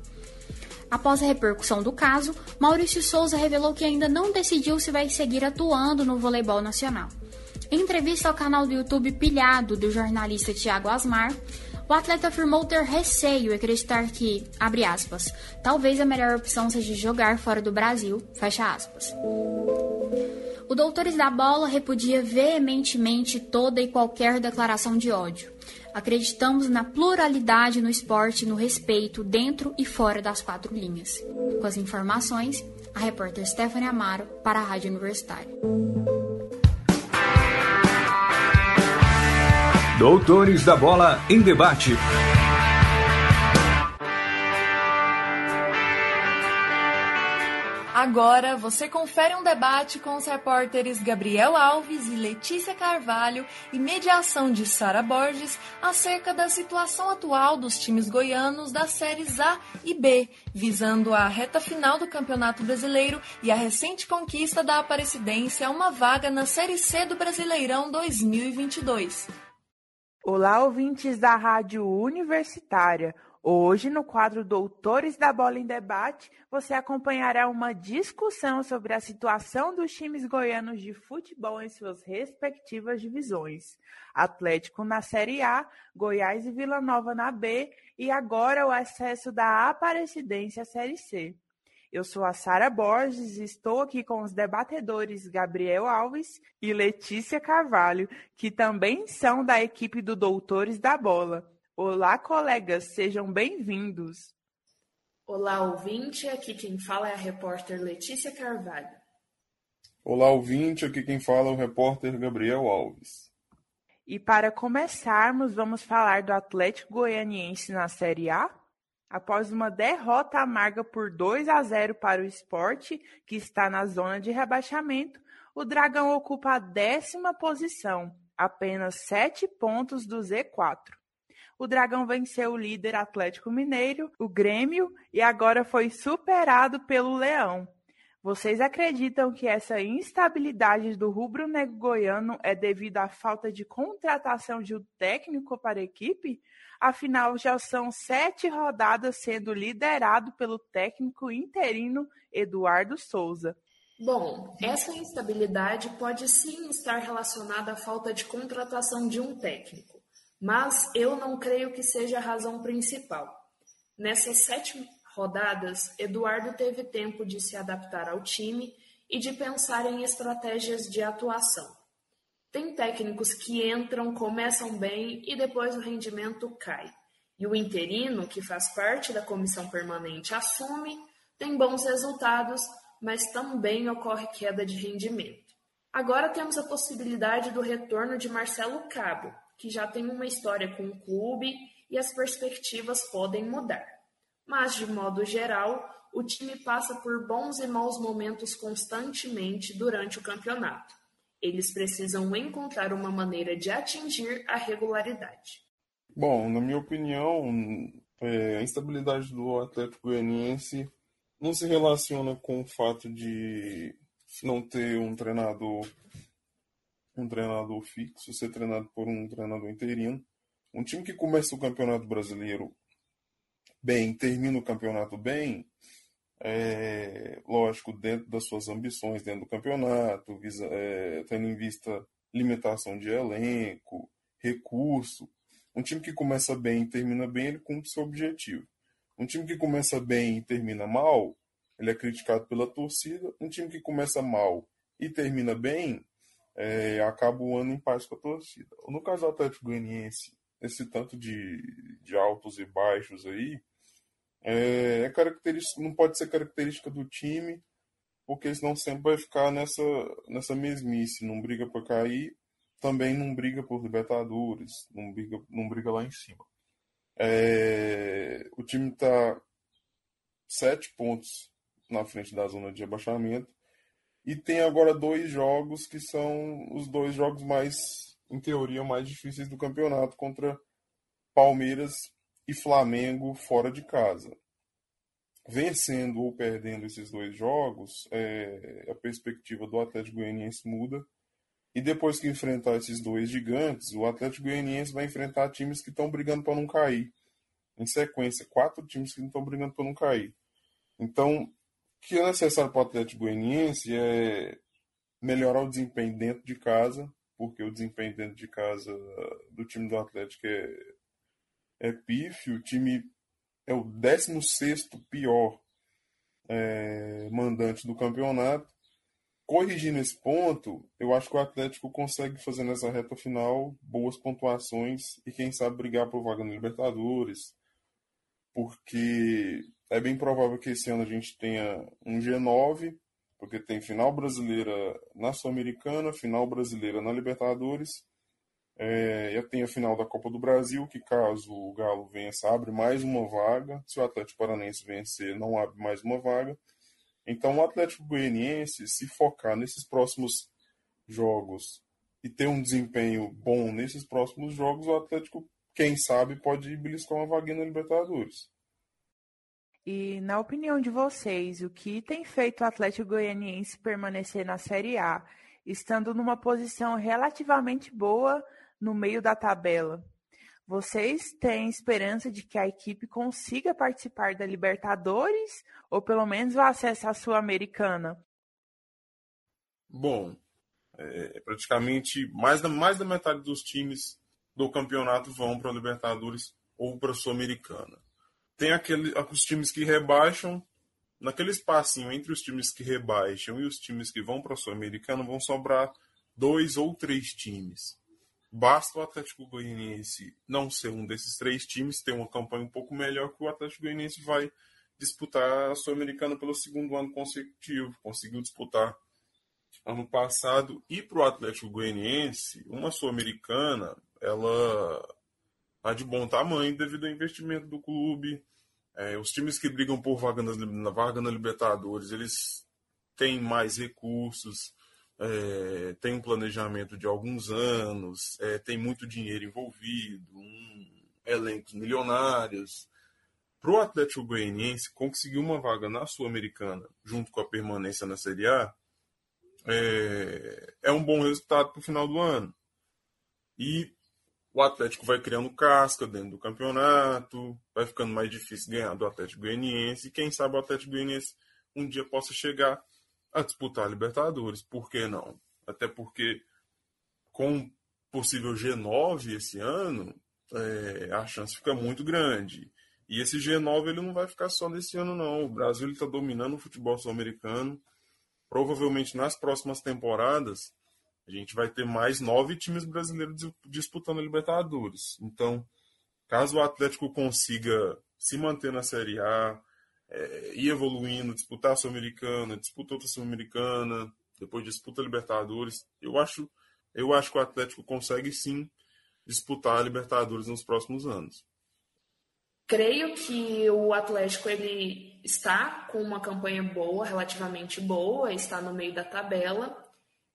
Após a repercussão do caso, Maurício Souza revelou que ainda não decidiu se vai seguir atuando no voleibol nacional. Em entrevista ao canal do YouTube Pilhado do jornalista Tiago Asmar, o atleta afirmou ter receio e acreditar que, abre aspas, talvez a melhor opção seja jogar fora do Brasil, fecha aspas. O Doutores da Bola repudia veementemente toda e qualquer declaração de ódio. Acreditamos na pluralidade no esporte e no respeito dentro e fora das quatro linhas. Com as informações, a repórter Stephanie Amaro para a Rádio Universitária. Doutores da Bola em debate. Agora você confere um debate com os repórteres Gabriel Alves e Letícia Carvalho e mediação de Sara Borges acerca da situação atual dos times goianos das séries A e B, visando a reta final do Campeonato Brasileiro e a recente conquista da Aparecidense a uma vaga na Série C do Brasileirão 2022. Olá, ouvintes da Rádio Universitária. Hoje, no quadro Doutores da Bola em Debate, você acompanhará uma discussão sobre a situação dos times goianos de futebol em suas respectivas divisões. Atlético na Série A, Goiás e Vila Nova na B e agora o acesso da Aparecidense à Série C. Eu sou a Sara Borges e estou aqui com os debatedores Gabriel Alves e Letícia Carvalho, que também são da equipe do Doutores da Bola. Olá, colegas, sejam bem-vindos. Olá, ouvinte, aqui quem fala é a repórter Letícia Carvalho. Olá, ouvinte, aqui quem fala é o repórter Gabriel Alves. E para começarmos, vamos falar do Atlético Goianiense na Série A? Após uma derrota amarga por 2 a 0 para o esporte, que está na zona de rebaixamento, o Dragão ocupa a décima posição, apenas sete pontos do Z4. O Dragão venceu o líder Atlético Mineiro, o Grêmio, e agora foi superado pelo Leão. Vocês acreditam que essa instabilidade do rubro-negro goiano é devido à falta de contratação de um técnico para a equipe? Afinal, já são sete rodadas sendo liderado pelo técnico interino Eduardo Souza. Bom, essa instabilidade pode sim estar relacionada à falta de contratação de um técnico, mas eu não creio que seja a razão principal. Nessas sete rodadas, Eduardo teve tempo de se adaptar ao time e de pensar em estratégias de atuação. Tem técnicos que entram, começam bem e depois o rendimento cai. E o interino, que faz parte da comissão permanente, assume, tem bons resultados, mas também ocorre queda de rendimento. Agora temos a possibilidade do retorno de Marcelo Cabo, que já tem uma história com o clube e as perspectivas podem mudar. Mas, de modo geral, o time passa por bons e maus momentos constantemente durante o campeonato. Eles precisam encontrar uma maneira de atingir a regularidade. Bom, na minha opinião, é, a instabilidade do Atlético Goianiense não se relaciona com o fato de não ter um treinador um treinador fixo, ser treinado por um treinador interino. Um time que começa o Campeonato Brasileiro bem, termina o campeonato bem, é, lógico, dentro das suas ambições dentro do campeonato, visa, é, tendo em vista limitação de elenco, recurso. Um time que começa bem e termina bem, ele cumpre seu objetivo. Um time que começa bem e termina mal, ele é criticado pela torcida. Um time que começa mal e termina bem, é, acaba o ano em paz com a torcida. No caso do Atlético Goianiense, esse tanto de, de altos e baixos aí, é, é característica, não pode ser característica do time, porque senão sempre vai ficar nessa, nessa mesmice, não briga para cair, também não briga por Libertadores, não briga, não briga lá em cima. É, o time está sete pontos na frente da zona de abaixamento e tem agora dois jogos que são os dois jogos mais, em teoria, mais difíceis do campeonato contra Palmeiras e Flamengo fora de casa. Vencendo ou perdendo esses dois jogos, é, a perspectiva do Atlético Goianiense muda e depois que enfrentar esses dois gigantes, o Atlético Goianiense vai enfrentar times que estão brigando para não cair. Em sequência, quatro times que estão brigando para não cair. Então, o que é necessário para o Atlético Goianiense é melhorar o desempenho dentro de casa, porque o desempenho dentro de casa do time do Atlético é, é pífio. O time é o 16 pior é, mandante do campeonato corrigindo esse ponto, eu acho que o Atlético consegue fazer nessa reta final boas pontuações e quem sabe brigar por vaga no Libertadores, porque é bem provável que esse ano a gente tenha um G9, porque tem final brasileira na Sul-Americana, final brasileira na Libertadores, é, já tem a final da Copa do Brasil, que caso o Galo vença, abre mais uma vaga. Se o Atlético Paranense vencer, não abre mais uma vaga. Então, o Atlético Goianiense, se focar nesses próximos jogos e ter um desempenho bom nesses próximos jogos, o Atlético, quem sabe, pode beliscar uma vaguinha na Libertadores. E, na opinião de vocês, o que tem feito o Atlético Goianiense permanecer na Série A, estando numa posição relativamente boa no meio da tabela? Vocês têm esperança de que a equipe consiga participar da Libertadores ou pelo menos o acesso à Sul-Americana? Bom, é, praticamente mais da, mais da metade dos times do campeonato vão para a Libertadores ou para a Sul-Americana. Tem aquele, os times que rebaixam, naquele espacinho entre os times que rebaixam e os times que vão para a Sul-Americana vão sobrar dois ou três times. Basta o Atlético Goianiense não ser um desses três times, ter uma campanha um pouco melhor que o Atlético Goianiense vai disputar a Sul-Americana pelo segundo ano consecutivo. Conseguiu disputar ano passado. E para o Atlético Goianiense, uma Sul-Americana, ela está de bom tamanho devido ao investimento do clube, É, os times que brigam por vaga na, vaga na Libertadores, eles têm mais recursos, é, tem um planejamento de alguns anos, é, tem muito dinheiro envolvido, um, elencos milionários. Para o Atlético Goianiense conseguir uma vaga na Sul-Americana, junto com a permanência na Série A, é, é um bom resultado para o final do ano. E o Atlético vai criando casca dentro do campeonato, vai ficando mais difícil ganhar do Atlético Goianiense, e quem sabe o Atlético Goianiense um dia possa chegar a disputar a Libertadores, por que não? Até porque com possível G9 esse ano, é, a chance fica muito grande. E esse G9 ele não vai ficar só nesse ano, não. O Brasil está dominando o futebol sul-americano. Provavelmente nas próximas temporadas a gente vai ter mais nove times brasileiros disputando a Libertadores. Então, caso o Atlético consiga se manter na Série A, é, ir evoluindo, disputar a Sul-Americana, disputa outra Sul-Americana, depois disputa a Libertadores, eu acho, eu acho que o Atlético consegue sim disputar a Libertadores nos próximos anos. Creio que o Atlético ele está com uma campanha boa, relativamente boa, está no meio da tabela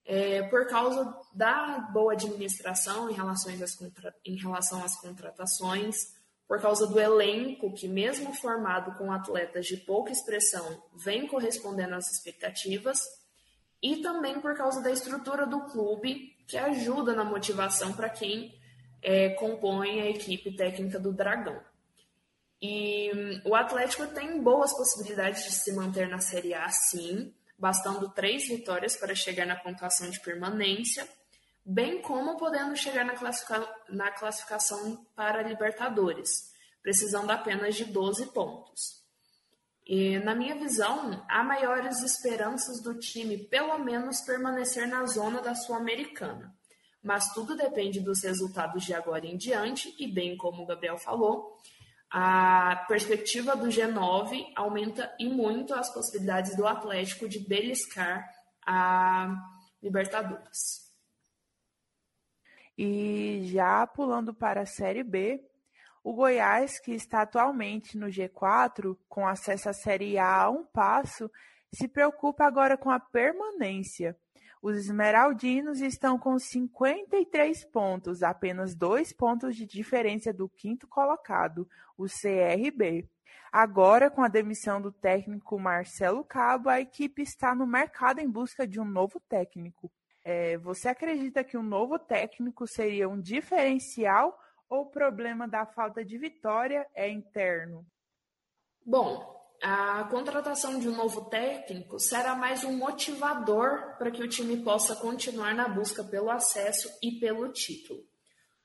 é, por causa da boa administração em, às contra... em relação às contratações, por causa do elenco que, mesmo formado com atletas de pouca expressão, vem correspondendo às expectativas, e também por causa da estrutura do clube, que ajuda na motivação para quem é, compõe a equipe técnica do Dragão. E o Atlético tem boas possibilidades de se manter na Série A, sim, bastando três vitórias para chegar na pontuação de permanência, bem como podendo chegar na, na classificação para Libertadores, precisando apenas de 12 pontos. E, na minha visão, há maiores esperanças do time pelo menos permanecer na zona da Sul-Americana. Mas tudo depende dos resultados de agora em diante, e bem como o Gabriel falou, a perspectiva do G9 aumenta e muito as possibilidades do Atlético de beliscar a Libertadores. E já pulando para a Série B, o Goiás, que está atualmente no G4, com acesso à Série A a um passo, se preocupa agora com a permanência. Os esmeraldinos estão com 53 pontos, apenas dois pontos de diferença do quinto colocado, o CRB. Agora, com a demissão do técnico Marcelo Cabo, a equipe está no mercado em busca de um novo técnico. É, você acredita que um novo técnico seria um diferencial ou o problema da falta de vitória é interno? Bom, a contratação de um novo técnico será mais um motivador para que o time possa continuar na busca pelo acesso e pelo título.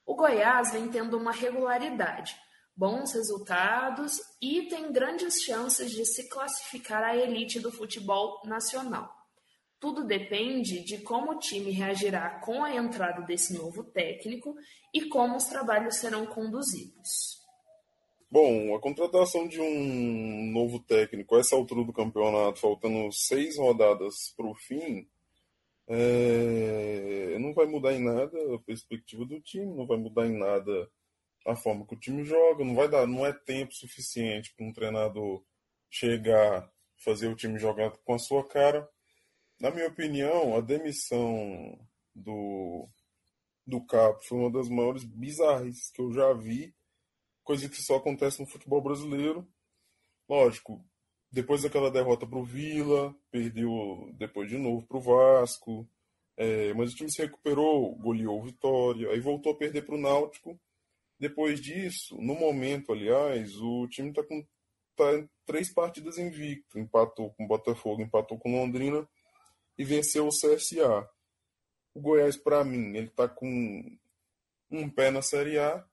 O Goiás vem tendo uma regularidade, bons resultados e tem grandes chances de se classificar à elite do futebol nacional. Tudo depende de como o time reagirá com a entrada desse novo técnico e como os trabalhos serão conduzidos. Bom, a contratação de um novo técnico a essa altura do campeonato, faltando seis rodadas para o fim, é... não vai mudar em nada a perspectiva do time, não vai mudar em nada a forma que o time joga, não vai dar, não é tempo suficiente para um treinador chegar, fazer o time jogar com a sua cara. Na minha opinião, a demissão do do Capo foi uma das maiores bizarrices que eu já vi coisa que só acontece no futebol brasileiro. Lógico, depois daquela derrota para o Vila, perdeu depois de novo para o Vasco, é, mas o time se recuperou, goleou Vitória, aí voltou a perder para o Náutico. Depois disso, no momento, aliás, o time está com tá três partidas invicto. Empatou com o Botafogo, empatou com Londrina e venceu o CSA. O Goiás, para mim, ele está com um pé na Série A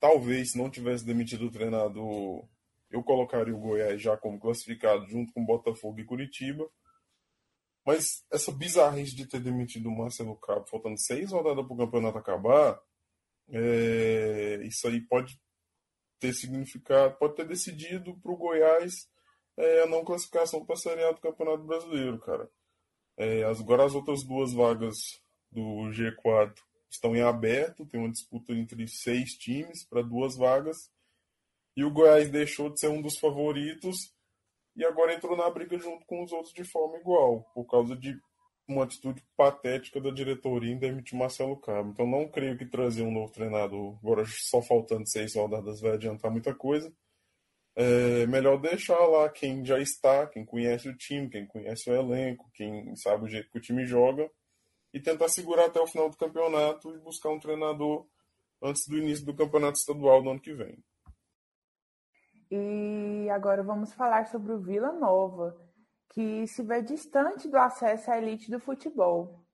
Talvez, se não tivesse demitido o treinador, eu colocaria o Goiás já como classificado junto com Botafogo e Curitiba. Mas essa bizarrice de ter demitido o Marcelo Cabo, faltando seis rodadas para o campeonato acabar, é, isso aí pode ter significado, pode ter decidido para o Goiás é, a não classificação para a Série A do Campeonato Brasileiro, cara. É, agora as outras duas vagas do G4 estão em aberto, tem uma disputa entre seis times para duas vagas. E o Goiás deixou de ser um dos favoritos e agora entrou na briga junto com os outros de forma igual, por causa de uma atitude patética da diretoria em demitir Marcelo Cabo. Então não creio que trazer um novo treinador, agora só faltando seis rodadas, vai adiantar muita coisa. É melhor deixar lá quem já está, quem conhece o time, quem conhece o elenco, quem sabe o jeito que o time joga, e tentar segurar até o final do campeonato e buscar um treinador antes do início do campeonato estadual do ano que vem. E agora vamos falar sobre o Vila Nova que se vê distante do acesso à elite do futebol.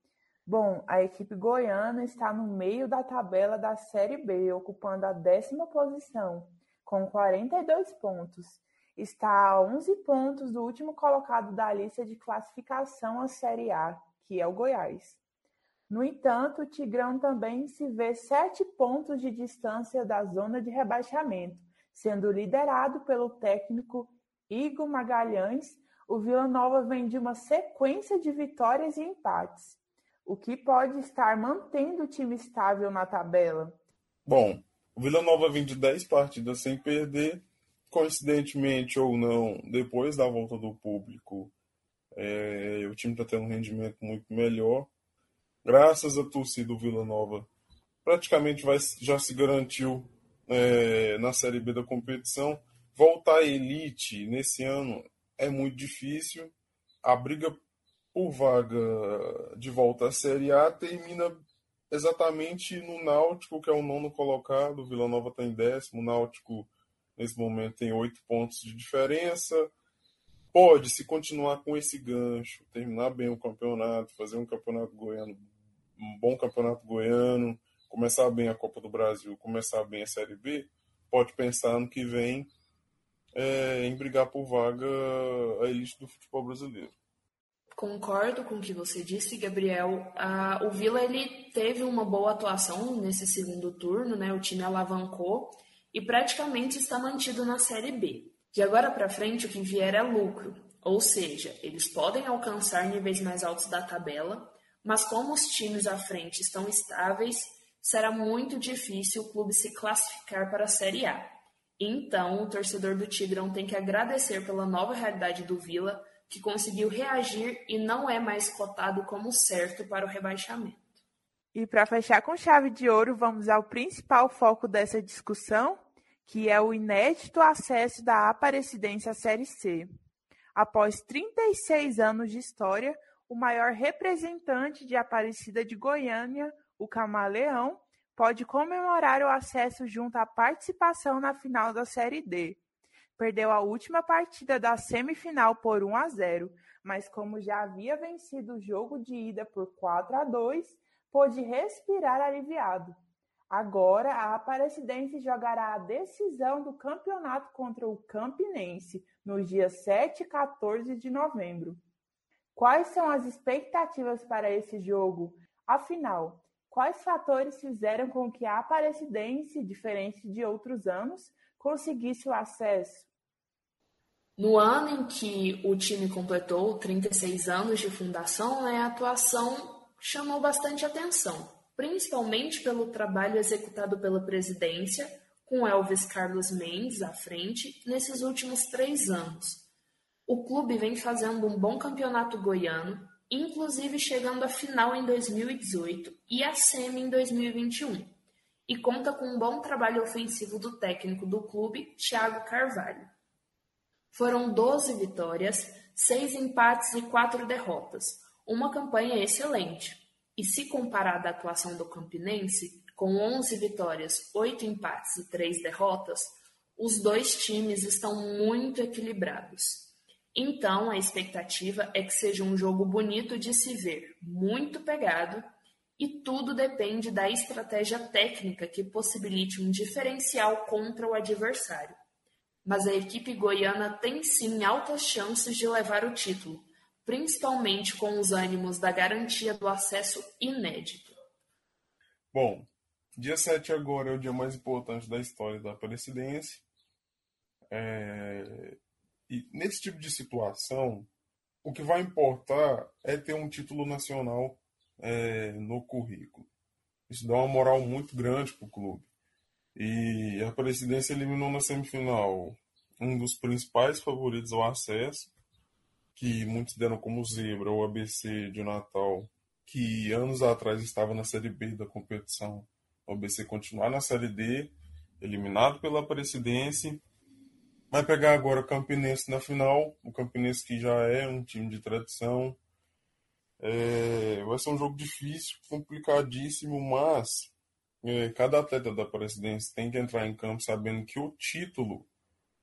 Bom, a equipe goiana está no meio da tabela da Série B, ocupando a décima posição, com 42 pontos. Está a 11 pontos do último colocado da lista de classificação à Série A, que é o Goiás. No entanto, o Tigrão também se vê sete pontos de distância da zona de rebaixamento, sendo liderado pelo técnico Igor Magalhães, o Vila Nova vem de uma sequência de vitórias e empates, o que pode estar mantendo o time estável na tabela. Bom, o Vila Nova vem de 10 partidas sem perder, coincidentemente ou não, depois da volta do público, é, o time está tendo um rendimento muito melhor. Graças à torcida do Vila Nova, praticamente vai, já se garantiu é, na Série B da competição. Voltar à elite nesse ano é muito difícil. A briga por vaga de volta à Série A termina exatamente no Náutico, que é o nono colocado. O Vila Nova está em décimo. O Náutico, nesse momento, tem oito pontos de diferença. Pode, se continuar com esse gancho, terminar bem o campeonato, fazer um campeonato goiano, um bom campeonato goiano, começar bem a Copa do Brasil, começar bem a Série B, pode pensar ano que vem é, em brigar por vaga a elite do futebol brasileiro. Concordo com o que você disse, Gabriel. Ah, o Vila ele teve uma boa atuação nesse segundo turno, né? O time alavancou e praticamente está mantido na Série B. De agora para frente, o que vier é lucro, ou seja, eles podem alcançar níveis mais altos da tabela, mas como os times à frente estão estáveis, será muito difícil o clube se classificar para a Série A. Então, o torcedor do Tigrão tem que agradecer pela nova realidade do Vila, que conseguiu reagir e não é mais cotado como certo para o rebaixamento. E para fechar com chave de ouro, vamos ao principal foco dessa discussão, que é o inédito acesso da Aparecidense à Série C. Após 36 anos de história, o maior representante de Aparecida de Goiânia, o Camaleão, pode comemorar o acesso junto à participação na final da Série D. Perdeu a última partida da semifinal por 1 a 0, mas como já havia vencido o jogo de ida por 4 a 2, pôde respirar aliviado. Agora, a Aparecidense jogará a decisão do campeonato contra o Campinense nos dias 7 e 14 de novembro. Quais são as expectativas para esse jogo? Afinal, Quais fatores fizeram com que a Aparecidense, diferente de outros anos, conseguisse o acesso? No ano em que o time completou 36 anos de fundação, né, a atuação chamou bastante atenção, principalmente pelo trabalho executado pela presidência, com Elvis Carlos Mendes à frente, nesses últimos três anos. O clube vem fazendo um bom campeonato goiano, inclusive chegando à final em 2018 e à semi em 2021, e conta com um bom trabalho ofensivo do técnico do clube, Thiago Carvalho. Foram 12 vitórias, 6 empates e 4 derrotas, uma campanha excelente. E se comparada à atuação do Campinense, com 11 vitórias, 8 empates e 3 derrotas, os dois times estão muito equilibrados. Então, a expectativa é que seja um jogo bonito de se ver, muito pegado, e tudo depende da estratégia técnica que possibilite um diferencial contra o adversário. Mas a equipe goiana tem sim altas chances de levar o título, principalmente com os ânimos da garantia do acesso inédito. Bom, dia 7 agora é o dia mais importante da história da Aparecidense. É, e nesse tipo de situação, o que vai importar é ter um título nacional é, no currículo. Isso dá uma moral muito grande para o clube. E a Presidência eliminou na semifinal um dos principais favoritos ao acesso, que muitos deram como zebra, o ABC de Natal, que anos atrás estava na Série B da competição. O ABC continuar na Série D, eliminado pela Presidência. Vai pegar agora o Campinense na final, o Campinense que já é um time de tradição. É, vai ser um jogo difícil, complicadíssimo, mas é, cada atleta da Presidência tem que entrar em campo sabendo que o título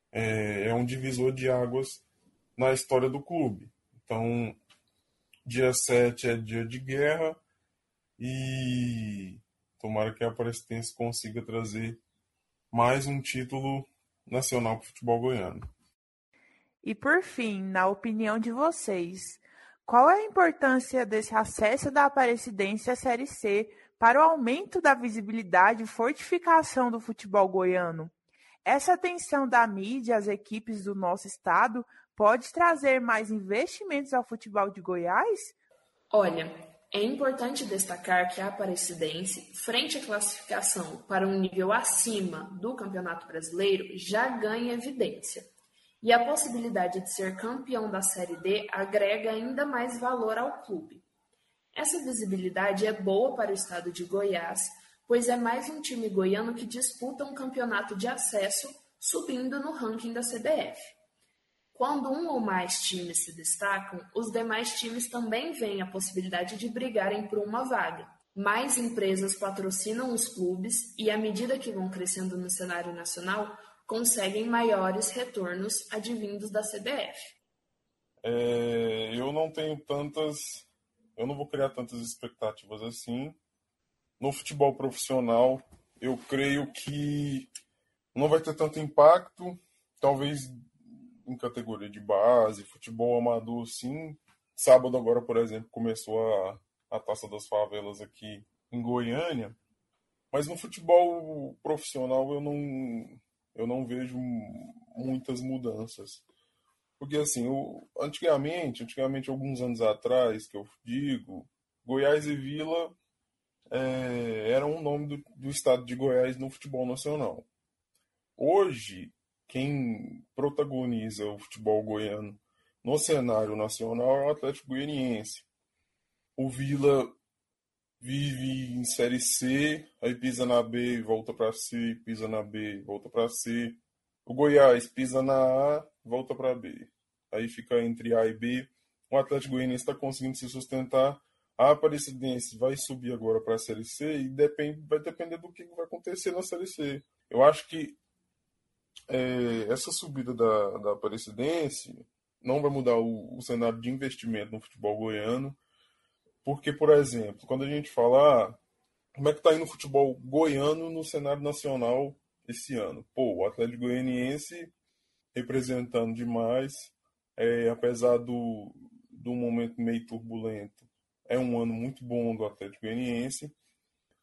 é, é um divisor de águas na história do clube. Então, dia 7 é dia de guerra e tomara que a Aparecidense consiga trazer mais um título nacional para o futebol goiano. E por fim, na opinião de vocês, qual é a importância desse acesso da Aparecidense à Série C para o aumento da visibilidade e fortificação do futebol goiano? Essa atenção da mídia às equipes do nosso estado pode trazer mais investimentos ao futebol de Goiás? Olha, é importante destacar que a Aparecidense, frente à classificação para um nível acima do Campeonato Brasileiro, já ganha evidência. E a possibilidade de ser campeão da Série D agrega ainda mais valor ao clube. Essa visibilidade é boa para o estado de Goiás, pois é mais um time goiano que disputa um campeonato de acesso, subindo no ranking da CBF. Quando um ou mais times se destacam, os demais times também veem a possibilidade de brigarem por uma vaga. Mais empresas patrocinam os clubes e, à medida que vão crescendo no cenário nacional, conseguem maiores retornos advindos da CBF. É, eu não tenho tantas. Eu não vou criar tantas expectativas assim, no futebol profissional, eu creio que não vai ter tanto impacto, talvez em categoria de base, futebol amador, sim. Sábado agora, por exemplo, começou a, a Taça das Favelas aqui em Goiânia, mas no futebol profissional eu não, eu não vejo muitas mudanças. Porque assim, o, antigamente, antigamente alguns anos atrás, que eu digo, Goiás e Vila é, era um nome do, do estado de Goiás no futebol nacional. Hoje, quem protagoniza o futebol goiano no cenário nacional é o Atlético Goianiense. O Vila vive em Série C, aí pisa na B, volta para C, pisa na B, volta para C. O Goiás pisa na A, volta para B. Aí fica entre A e B. O Atlético Goianiense está conseguindo se sustentar a Aparecidense vai subir agora para a Série C e depende, vai depender do que vai acontecer na Série C. Eu acho que é, essa subida da, da Aparecidense não vai mudar o, o, cenário de investimento no futebol goiano, porque, por exemplo, quando a gente fala ah, como é que está indo o futebol goiano no cenário nacional esse ano? Pô, o Atlético Goianiense representando demais, é, apesar do, do momento meio turbulento, é um ano muito bom do Atlético Goianiense.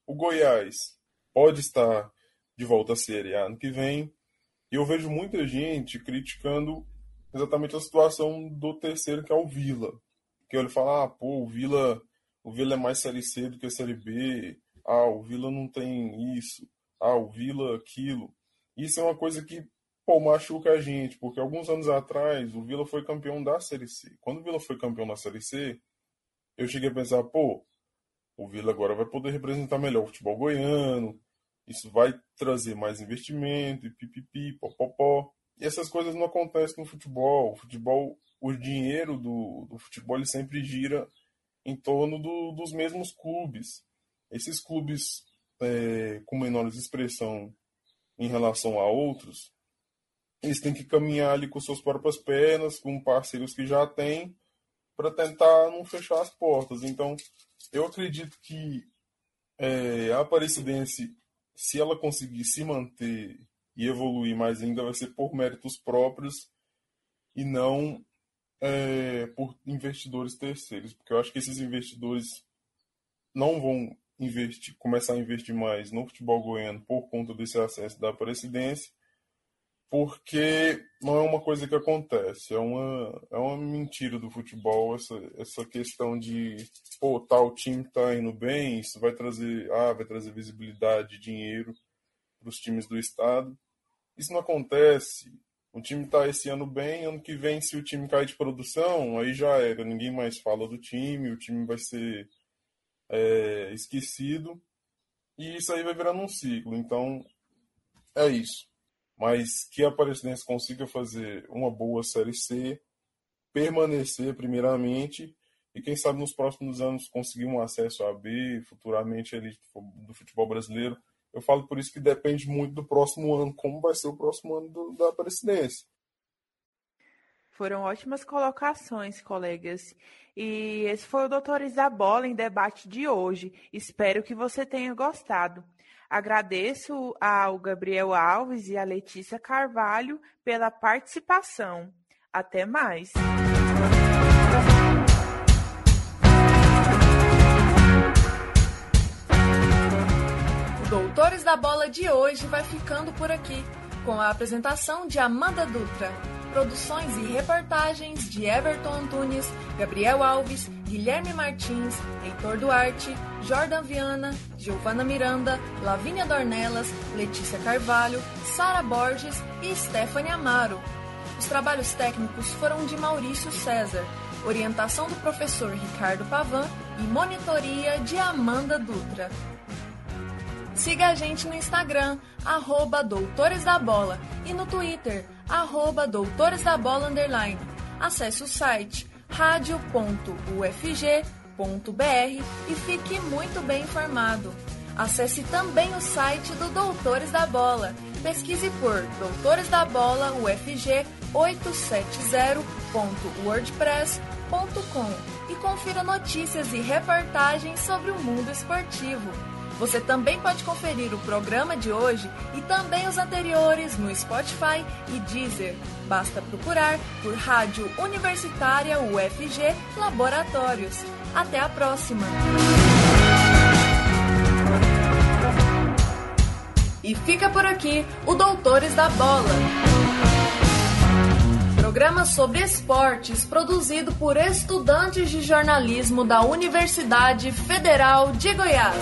O Goiás pode estar de volta à Série A ano que vem. E eu vejo muita gente criticando exatamente a situação do terceiro, que é o Vila. Que ele fala, ah, pô, o Vila, o Vila é mais Série C do que Série B. Ah, o Vila não tem isso. Ah, o Vila aquilo. Isso é uma coisa que, pô, machuca a gente, porque alguns anos atrás o Vila foi campeão da Série C. Quando o Vila foi campeão da Série C, eu cheguei a pensar, pô, o Vila agora vai poder representar melhor o futebol goiano, isso vai trazer mais investimento, e pipipi, popopó. E essas coisas não acontecem no futebol. O futebol, o dinheiro do, do futebol ele sempre gira em torno do, dos mesmos clubes. Esses clubes é, com menores expressão em relação a outros, eles têm que caminhar ali com suas próprias pernas, com parceiros que já têm, para tentar não fechar as portas. Então, eu acredito que é, a Aparecidense, se ela conseguir se manter e evoluir mais ainda, vai ser por méritos próprios e não é, por investidores terceiros, porque eu acho que esses investidores não vão investir, começar a investir mais no futebol goiano por conta desse acesso da Aparecidense porque não é uma coisa que acontece, é uma, é uma mentira do futebol essa, essa questão de pô, tal time tá indo bem, isso vai trazer, ah, vai trazer visibilidade, dinheiro. para os times do estado. Isso não acontece. O time está esse ano bem, ano que vem, se o time cair de produção, aí já era. Ninguém mais fala do time, o time vai ser é, esquecido. E isso aí vai virando um ciclo. Então, é isso. Mas que a Aparecidense consiga fazer uma boa Série C, permanecer primeiramente e quem sabe nos próximos anos conseguir um acesso a B, futuramente ele do futebol brasileiro. Eu falo por isso que depende muito do próximo ano, como vai ser o próximo ano do, da presidência. Foram ótimas colocações, colegas. E esse foi o Doutores da Bola em debate de hoje. Espero que você tenha gostado. Agradeço ao Gabriel Alves e à Letícia Carvalho pela participação. Até mais. Doutores da Bola de hoje vai ficando por aqui, com a apresentação de Amanda Dutra, produções e reportagens de Everton Antunes, Gabriel Alves, Guilherme Martins, Heitor Duarte, Jordan Viana, Giovana Miranda, Lavínia Dornelas, Letícia Carvalho, Sara Borges e Stephanie Amaro. Os trabalhos técnicos foram de Maurício César, orientação do professor Ricardo Pavan e monitoria de Amanda Dutra. Siga a gente no Instagram, arroba Doutores da Bola, e no Twitter, arroba Doutores da Bola Underline. Acesse o site radio.ufg.br e fique muito bem informado. Acesse também o site do Doutores da Bola. Pesquise por Doutores da Bola UFG 870.wordpress.com e confira notícias e reportagens sobre o mundo esportivo. Você também pode conferir o programa de hoje e também os anteriores no Spotify e Deezer. Basta procurar por Rádio Universitária UFG Laboratórios. Até a próxima! E fica por aqui o Doutores da Bola. Programa sobre esportes produzido por estudantes de jornalismo da Universidade Federal de Goiás.